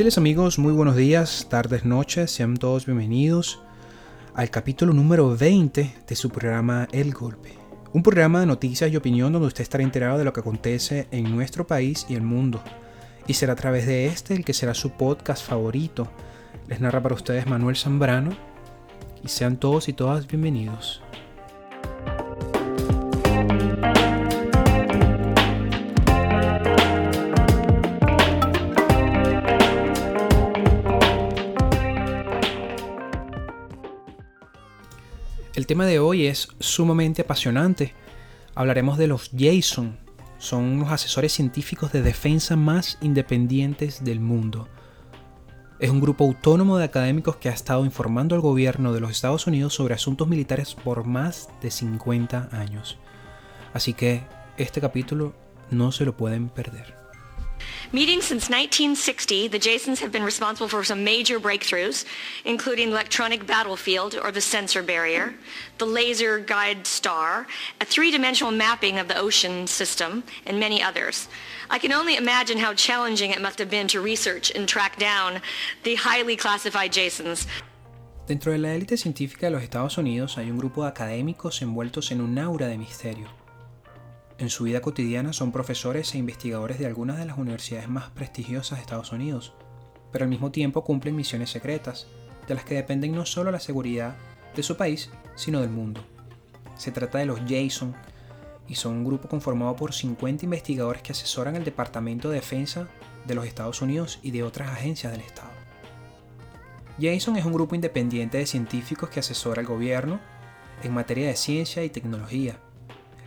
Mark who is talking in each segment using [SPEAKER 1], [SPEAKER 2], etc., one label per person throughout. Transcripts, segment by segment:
[SPEAKER 1] Gentiles amigos, muy buenos días, tardes, noches, sean todos bienvenidos al capítulo número 20 de su programa El Golpe. Un programa de noticias y opinión donde usted estará enterado de lo que acontece en nuestro país y el mundo. Y será a través de este el que será su podcast favorito. Les narra para ustedes Manuel Zambrano y sean todos y todas bienvenidos. Tema de hoy es sumamente apasionante. Hablaremos de los Jason. Son los asesores científicos de defensa más independientes del mundo. Es un grupo autónomo de académicos que ha estado informando al gobierno de los Estados Unidos sobre asuntos militares por más de 50 años. Así que este capítulo no se lo pueden perder.
[SPEAKER 2] Meeting since 1960, the Jasons have been responsible for some major breakthroughs, including electronic battlefield or the sensor barrier, the laser guide star, a three-dimensional mapping of the ocean system, and many others. I can only imagine how challenging it must have been to research and track down the highly classified Jasons.
[SPEAKER 1] Dentro de la élite científica de los Estados Unidos hay un grupo de académicos envueltos en un aura de misterio. En su vida cotidiana son profesores e investigadores de algunas de las universidades más prestigiosas de Estados Unidos, pero al mismo tiempo cumplen misiones secretas, de las que dependen no solo la seguridad de su país, sino del mundo. Se trata de los Jason, y son un grupo conformado por 50 investigadores que asesoran el Departamento de Defensa de los Estados Unidos y de otras agencias del Estado. Jason es un grupo independiente de científicos que asesora al gobierno en materia de ciencia y tecnología,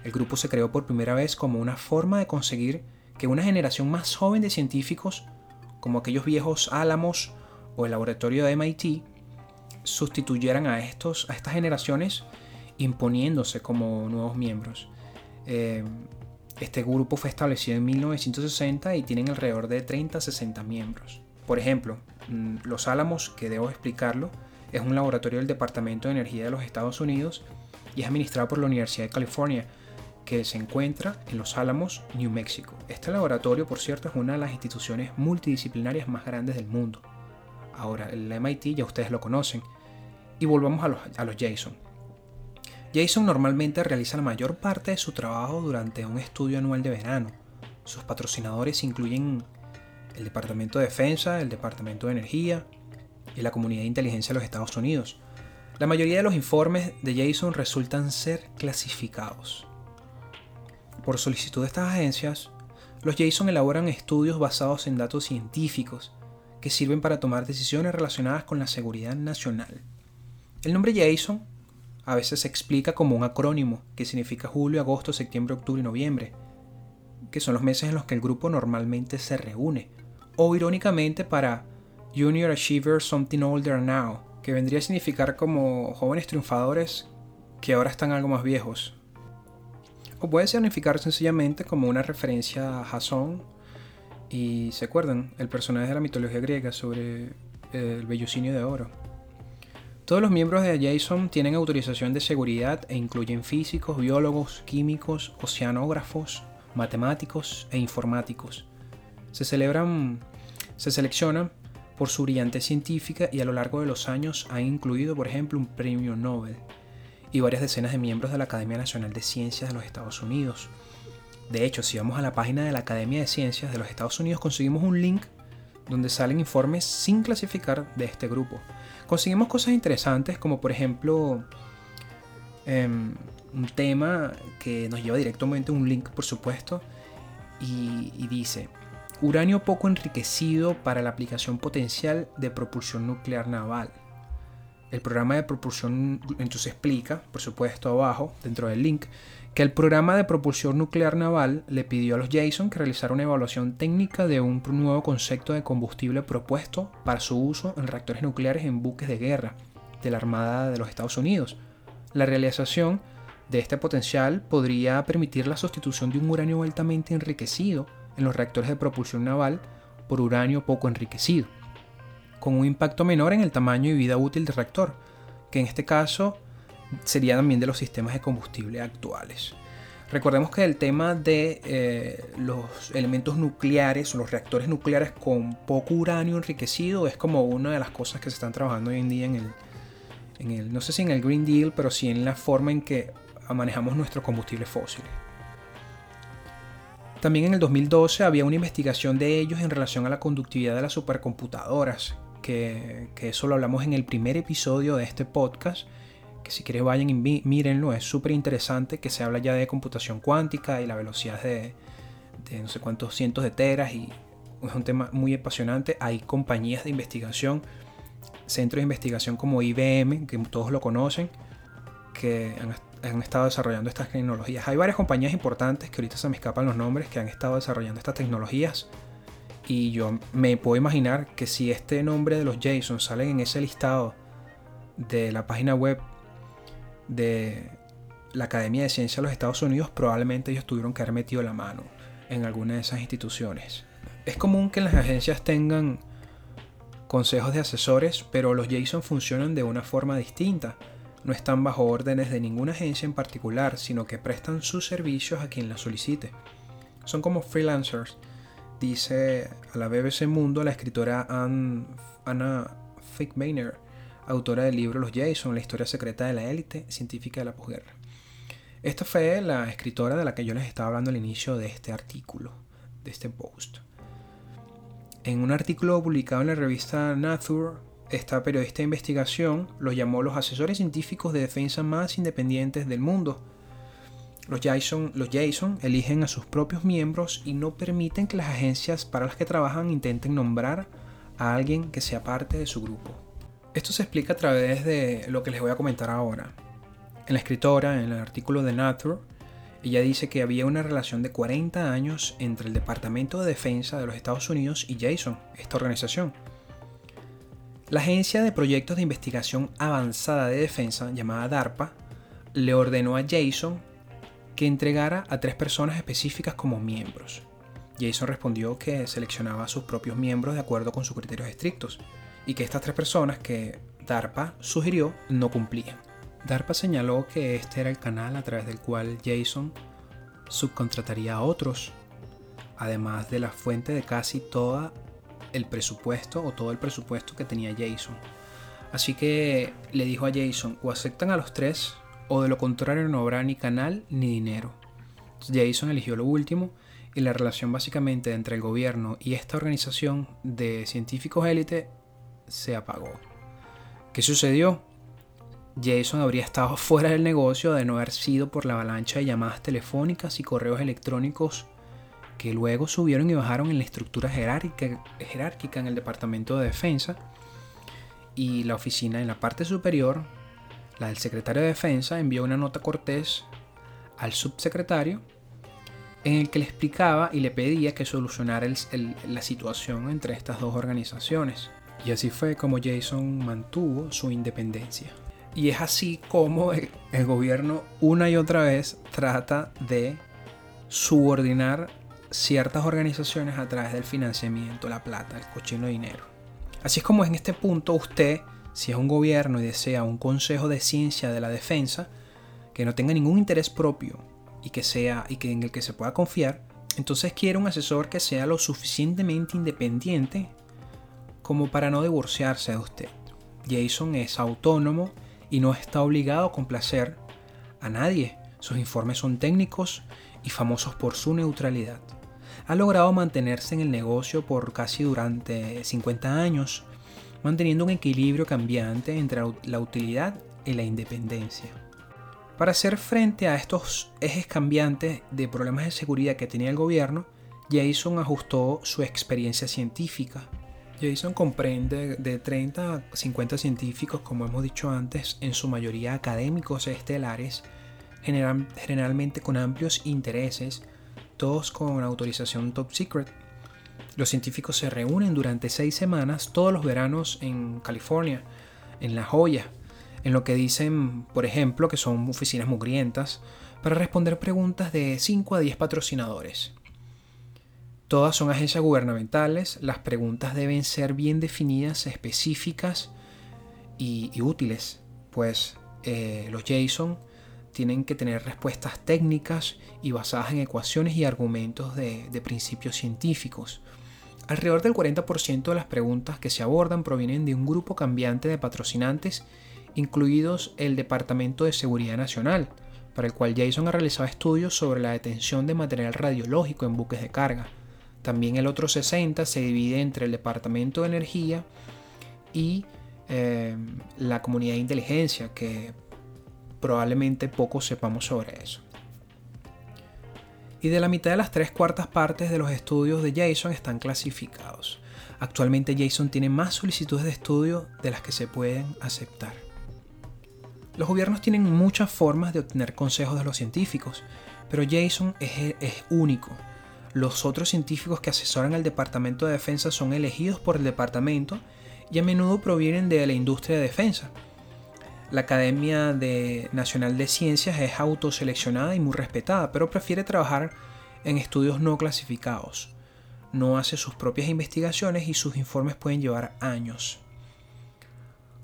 [SPEAKER 1] el grupo se creó por primera vez como una forma de conseguir que una generación más joven de científicos, como aquellos viejos Álamos o el laboratorio de MIT, sustituyeran a, estos, a estas generaciones imponiéndose como nuevos miembros. Eh, este grupo fue establecido en 1960 y tienen alrededor de 30-60 miembros. Por ejemplo, mm, Los Álamos, que debo explicarlo, es un laboratorio del Departamento de Energía de los Estados Unidos y es administrado por la Universidad de California, que se encuentra en Los Álamos, New Mexico. Este laboratorio, por cierto, es una de las instituciones multidisciplinarias más grandes del mundo. Ahora, el MIT ya ustedes lo conocen. Y volvamos a los, a los Jason. Jason normalmente realiza la mayor parte de su trabajo durante un estudio anual de verano. Sus patrocinadores incluyen el Departamento de Defensa, el Departamento de Energía y la Comunidad de Inteligencia de los Estados Unidos. La mayoría de los informes de Jason resultan ser clasificados. Por solicitud de estas agencias, los Jason elaboran estudios basados en datos científicos que sirven para tomar decisiones relacionadas con la seguridad nacional. El nombre Jason a veces se explica como un acrónimo que significa julio, agosto, septiembre, octubre y noviembre, que son los meses en los que el grupo normalmente se reúne, o irónicamente para Junior Achievers Something Older Now, que vendría a significar como jóvenes triunfadores que ahora están algo más viejos, o puede significar sencillamente como una referencia a Jason. Y se acuerdan, el personaje de la mitología griega sobre eh, el vellocinio de oro. Todos los miembros de Jason tienen autorización de seguridad e incluyen físicos, biólogos, químicos, oceanógrafos, matemáticos e informáticos. Se celebran, se seleccionan por su brillantez científica y a lo largo de los años han incluido, por ejemplo, un premio Nobel y varias decenas de miembros de la Academia Nacional de Ciencias de los Estados Unidos. De hecho, si vamos a la página de la Academia de Ciencias de los Estados Unidos, conseguimos un link donde salen informes sin clasificar de este grupo. Conseguimos cosas interesantes como por ejemplo em, un tema que nos lleva directamente a un link, por supuesto, y, y dice, uranio poco enriquecido para la aplicación potencial de propulsión nuclear naval. El programa de propulsión entonces explica, por supuesto abajo, dentro del link, que el programa de propulsión nuclear naval le pidió a los Jason que realizara una evaluación técnica de un nuevo concepto de combustible propuesto para su uso en reactores nucleares en buques de guerra de la Armada de los Estados Unidos. La realización de este potencial podría permitir la sustitución de un uranio altamente enriquecido en los reactores de propulsión naval por uranio poco enriquecido con un impacto menor en el tamaño y vida útil del reactor, que en este caso sería también de los sistemas de combustible actuales. Recordemos que el tema de eh, los elementos nucleares, los reactores nucleares con poco uranio enriquecido, es como una de las cosas que se están trabajando hoy en día en el, en el no sé si en el Green Deal, pero sí en la forma en que manejamos nuestros combustibles fósiles. También en el 2012 había una investigación de ellos en relación a la conductividad de las supercomputadoras, que, eso lo hablamos en el primer episodio de este podcast que si quieres vayan y mírenlo, es súper interesante, que se habla ya de computación cuántica y la velocidad de, no sé cuántos cientos de teras y es un tema muy apasionante. Hay compañías de investigación, centros de investigación como IBM, que todos lo conocen, que han, han, estado desarrollando estas tecnologías. Hay varias compañías importantes que ahorita se me escapan los nombres que han estado desarrollando estas tecnologías. Y yo me puedo imaginar que si este nombre de los Jason salen en ese listado de la página web de la Academia de Ciencias de los Estados Unidos, probablemente ellos tuvieron que haber metido la mano en alguna de esas instituciones. Es común que las agencias tengan consejos de asesores, pero los Jason funcionan de una forma distinta. No están bajo órdenes de ninguna agencia en particular, sino que prestan sus servicios a quien las solicite. Son como freelancers, dice a la BBC Mundo la escritora Anna Fickmaner autora del libro Los Jason, la historia secreta de la élite científica de la posguerra. Esta fue la escritora de la que yo les estaba hablando al inicio de este artículo, de este post. En un artículo publicado en la revista Nature, esta periodista de investigación los llamó los asesores científicos de defensa más independientes del mundo. Los Jason, los Jason eligen a sus propios miembros y no permiten que las agencias para las que trabajan intenten nombrar a alguien que sea parte de su grupo. Esto se explica a través de lo que les voy a comentar ahora. En la escritora, en el artículo de Nature, ella dice que había una relación de 40 años entre el Departamento de Defensa de los Estados Unidos y Jason, esta organización. La Agencia de Proyectos de Investigación Avanzada de Defensa, llamada DARPA, le ordenó a Jason que entregara a tres personas específicas como miembros. Jason respondió que seleccionaba a sus propios miembros de acuerdo con sus criterios estrictos y que estas tres personas que DARPA sugirió no cumplían. DARPA señaló que este era el canal a través del cual Jason subcontrataría a otros, además de la fuente de casi todo el presupuesto o todo el presupuesto que tenía Jason. Así que le dijo a Jason, o aceptan a los tres, o de lo contrario no habrá ni canal ni dinero. Jason eligió lo último y la relación básicamente entre el gobierno y esta organización de científicos élite se apagó. ¿Qué sucedió? Jason habría estado fuera del negocio de no haber sido por la avalancha de llamadas telefónicas y correos electrónicos que luego subieron y bajaron en la estructura jerárquica, jerárquica en el Departamento de Defensa y la oficina en la parte superior, la del secretario de Defensa, envió una nota cortés al subsecretario en el que le explicaba y le pedía que solucionara la situación entre estas dos organizaciones. Y así fue como Jason mantuvo su independencia. Y es así como el, gobierno una y otra vez trata de subordinar ciertas organizaciones a través del financiamiento, la plata, el cochino dinero. Así es como en este punto usted, si es un gobierno y desea un consejo de ciencia de la defensa, que no tenga ningún interés propio y que sea y que en el que se pueda confiar, entonces quiere un asesor que sea lo suficientemente independiente como para no divorciarse de usted. Jason es autónomo y no está obligado a complacer a nadie. Sus informes son técnicos y famosos por su neutralidad. Ha logrado mantenerse en el negocio por casi durante 50 años, manteniendo un equilibrio cambiante entre la utilidad y la independencia. Para hacer frente a estos ejes cambiantes de problemas de seguridad que tenía el gobierno, Jason ajustó su experiencia científica Jason comprende de 30 a 50 científicos, como hemos dicho antes, en su mayoría académicos estelares, generalmente con amplios intereses, todos con autorización top secret. Los científicos se reúnen durante seis semanas todos los veranos en California, en La Joya, en lo que dicen, por ejemplo, que son oficinas mugrientas, para responder preguntas de 5 a 10 patrocinadores. Todas son agencias gubernamentales, las preguntas deben ser bien definidas, específicas y, útiles, pues eh, los Jason tienen que tener respuestas técnicas y basadas en ecuaciones y argumentos de, principios científicos. Alrededor del 40% de las preguntas que se abordan provienen de un grupo cambiante de patrocinantes, incluidos el Departamento de Seguridad Nacional, para el cual Jason ha realizado estudios sobre la detención de material radiológico en buques de carga. También el otro 60 se divide entre el Departamento de Energía y eh, la comunidad de inteligencia, que probablemente poco sepamos sobre eso. Y de la mitad de las tres cuartas partes de los estudios de Jason están clasificados. Actualmente Jason tiene más solicitudes de estudio de las que se pueden aceptar. Los gobiernos tienen muchas formas de obtener consejos de los científicos, pero Jason es, es único. Los otros científicos que asesoran al Departamento de Defensa son elegidos por el departamento y a menudo provienen de la industria de defensa. La Academia Nacional de Ciencias es autoseleccionada y muy respetada, pero prefiere trabajar en estudios no clasificados. No hace sus propias investigaciones y sus informes pueden llevar años.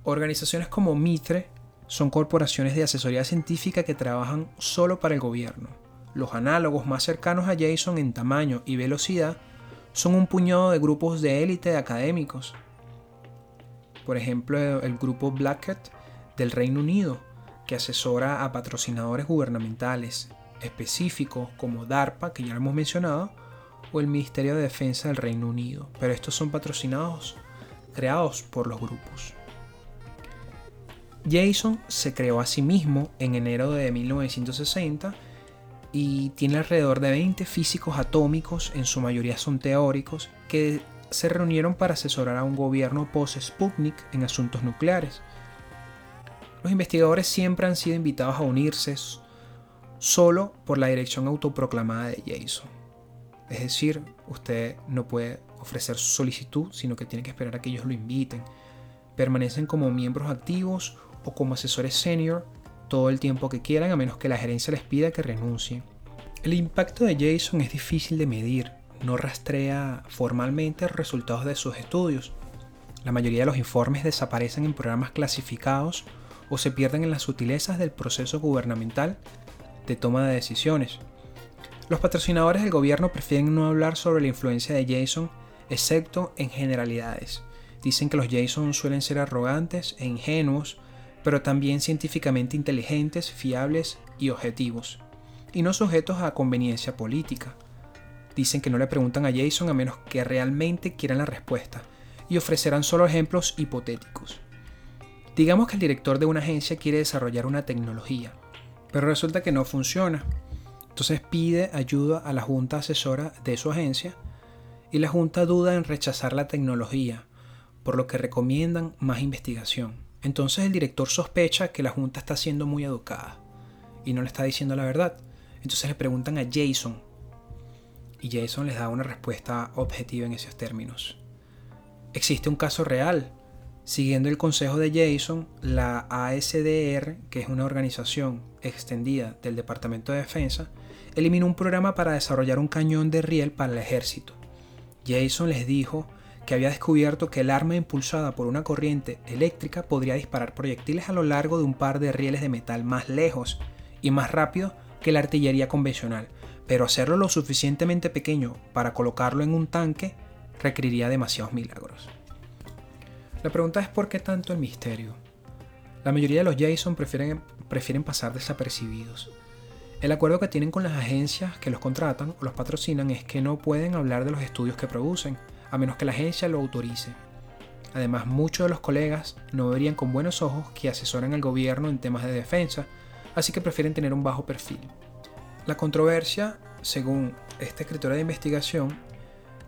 [SPEAKER 1] Organizaciones como Mitre son corporaciones de asesoría científica que trabajan solo para el gobierno. Los análogos más cercanos a Jason en tamaño y velocidad son un puñado de grupos de élite de académicos. Por ejemplo, el grupo Blackett del Reino Unido, que asesora a patrocinadores gubernamentales específicos como DARPA, que ya lo hemos mencionado, o el Ministerio de Defensa del Reino Unido. Pero estos son patrocinados, creados por los grupos. Jason se creó a sí mismo en enero de 1960 y tiene alrededor de 20 físicos atómicos, en su mayoría son teóricos, que se reunieron para asesorar a un gobierno post-Sputnik en asuntos nucleares. Los investigadores siempre han sido invitados a unirse solo por la dirección autoproclamada de Jason. Es decir, usted no puede ofrecer su solicitud, sino que tiene que esperar a que ellos lo inviten. Permanecen como miembros activos o como asesores senior todo el tiempo que quieran a menos que la gerencia les pida que renuncien. El impacto de Jason es difícil de medir, no rastrea formalmente resultados de sus estudios. La mayoría de los informes desaparecen en programas clasificados o se pierden en las sutilezas del proceso gubernamental de toma de decisiones. Los patrocinadores del gobierno prefieren no hablar sobre la influencia de Jason, excepto en generalidades. Dicen que los Jason suelen ser arrogantes e ingenuos, pero también científicamente inteligentes, fiables y objetivos, y no sujetos a conveniencia política. Dicen que no le preguntan a Jason a menos que realmente quieran la respuesta, y ofrecerán solo ejemplos hipotéticos. Digamos que el director de una agencia quiere desarrollar una tecnología, pero resulta que no funciona. Entonces pide ayuda a la junta asesora de su agencia y la junta duda en rechazar la tecnología, por lo que recomiendan más investigación. Entonces el director sospecha que la junta está siendo muy educada y no le está diciendo la verdad. Entonces le preguntan a Jason y Jason les da una respuesta objetiva en esos términos. Existe un caso real. Siguiendo el consejo de Jason, la ASDR, que es una organización extendida del Departamento de Defensa, eliminó un programa para desarrollar un cañón de riel para el ejército. Jason les dijo que había descubierto que el arma impulsada por una corriente eléctrica podría disparar proyectiles a lo largo de un par de rieles de metal más lejos y más rápido que la artillería convencional, pero hacerlo lo suficientemente pequeño para colocarlo en un tanque requeriría demasiados milagros. La pregunta es por qué tanto el misterio. La mayoría de los Jason prefieren, prefieren pasar desapercibidos. El acuerdo que tienen con las agencias que los contratan o los patrocinan es que no pueden hablar de los estudios que producen, a menos que la agencia lo autorice. Además, muchos de los colegas no verían con buenos ojos que asesoran al gobierno en temas de defensa, así que prefieren tener un bajo perfil. La controversia, según este escritor de investigación,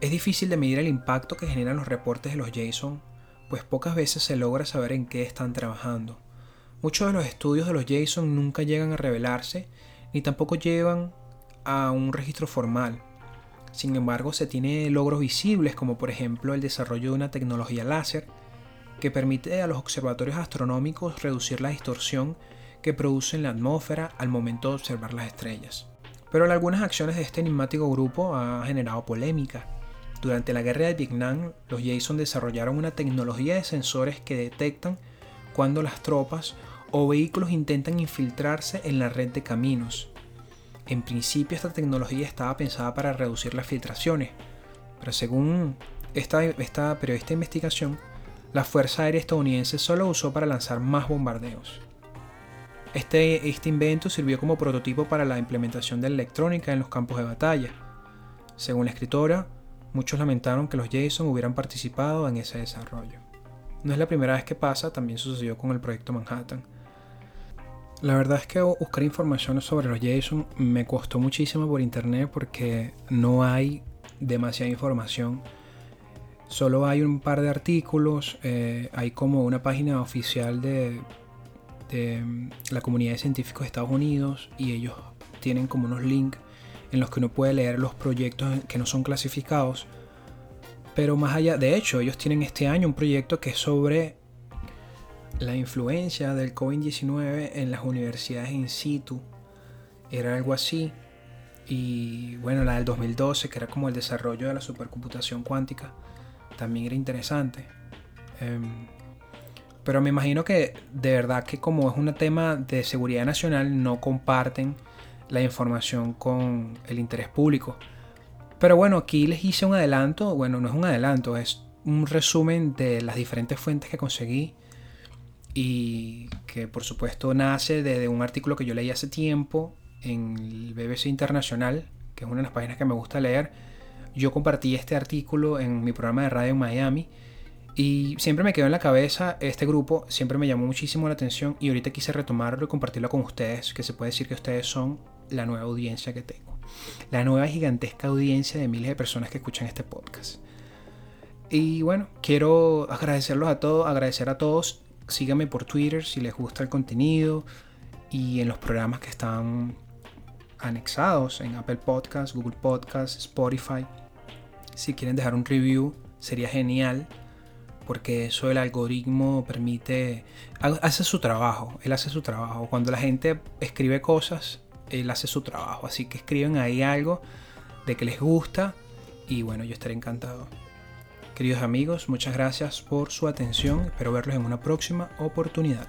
[SPEAKER 1] es difícil de medir el impacto que generan los reportes de los Jason, pues pocas veces se logra saber en qué están trabajando. Muchos de los estudios de los Jason nunca llegan a revelarse, ni tampoco llevan a un registro formal. Sin embargo, se tiene logros visibles como por ejemplo el desarrollo de una tecnología láser que permite a los observatorios astronómicos reducir la distorsión que producen la atmósfera al momento de observar las estrellas. Pero algunas acciones de este enigmático grupo han generado polémica. Durante la guerra de Vietnam, los Jason desarrollaron una tecnología de sensores que detectan cuando las tropas o vehículos intentan infiltrarse en la red de caminos. En principio esta tecnología estaba pensada para reducir las filtraciones, pero según esta, esta periodista de investigación, la Fuerza Aérea estadounidense solo usó para lanzar más bombardeos. Este, este invento sirvió como prototipo para la implementación de la electrónica en los campos de batalla. Según la escritora, muchos lamentaron que los Jason hubieran participado en ese desarrollo. No es la primera vez que pasa, también sucedió con el proyecto Manhattan. La verdad es que buscar información sobre los Jason me costó muchísimo por internet porque no hay demasiada información Solo hay un par de artículos, eh, hay como una página oficial de, mm, la comunidad de científicos de Estados Unidos y ellos tienen como unos links en los que uno puede leer los proyectos que no son clasificados. Pero más allá, de hecho, ellos tienen este año un proyecto que es sobre la influencia del COVID-19 en las universidades in situ. Era algo así. Y bueno, la del 2012, que era como el desarrollo de la supercomputación cuántica también era interesante. Em, pero me imagino que de verdad que como es un tema de seguridad nacional no comparten la información con el interés público. Pero bueno, aquí les hice un adelanto, bueno, no es un adelanto, es un resumen de las diferentes fuentes que conseguí y que por supuesto nace de un artículo que yo leí hace tiempo en el BBC Internacional, que es una de las páginas que me gusta leer, yo compartí este artículo en mi programa de radio en Miami y siempre me quedó en la cabeza este grupo, siempre me llamó muchísimo la atención y ahorita quise retomarlo y compartirlo con ustedes, que se puede decir que ustedes son la nueva audiencia que tengo. La nueva gigantesca audiencia de miles de personas que escuchan este podcast. Y bueno, quiero agradecerlos a todos, agradecer a todos. Síganme por Twitter si les gusta el contenido y en los programas que están anexados en Apple Podcasts, Google Podcasts, Spotify. Si quieren dejar un review, sería genial. Porque eso el algoritmo permite. Hace su trabajo. Él hace su trabajo. Cuando la gente escribe cosas, él hace su trabajo. Así que escriben ahí algo de que les gusta. Y bueno, yo estaré encantado. Queridos amigos, muchas gracias por su atención. Espero verlos en una próxima oportunidad.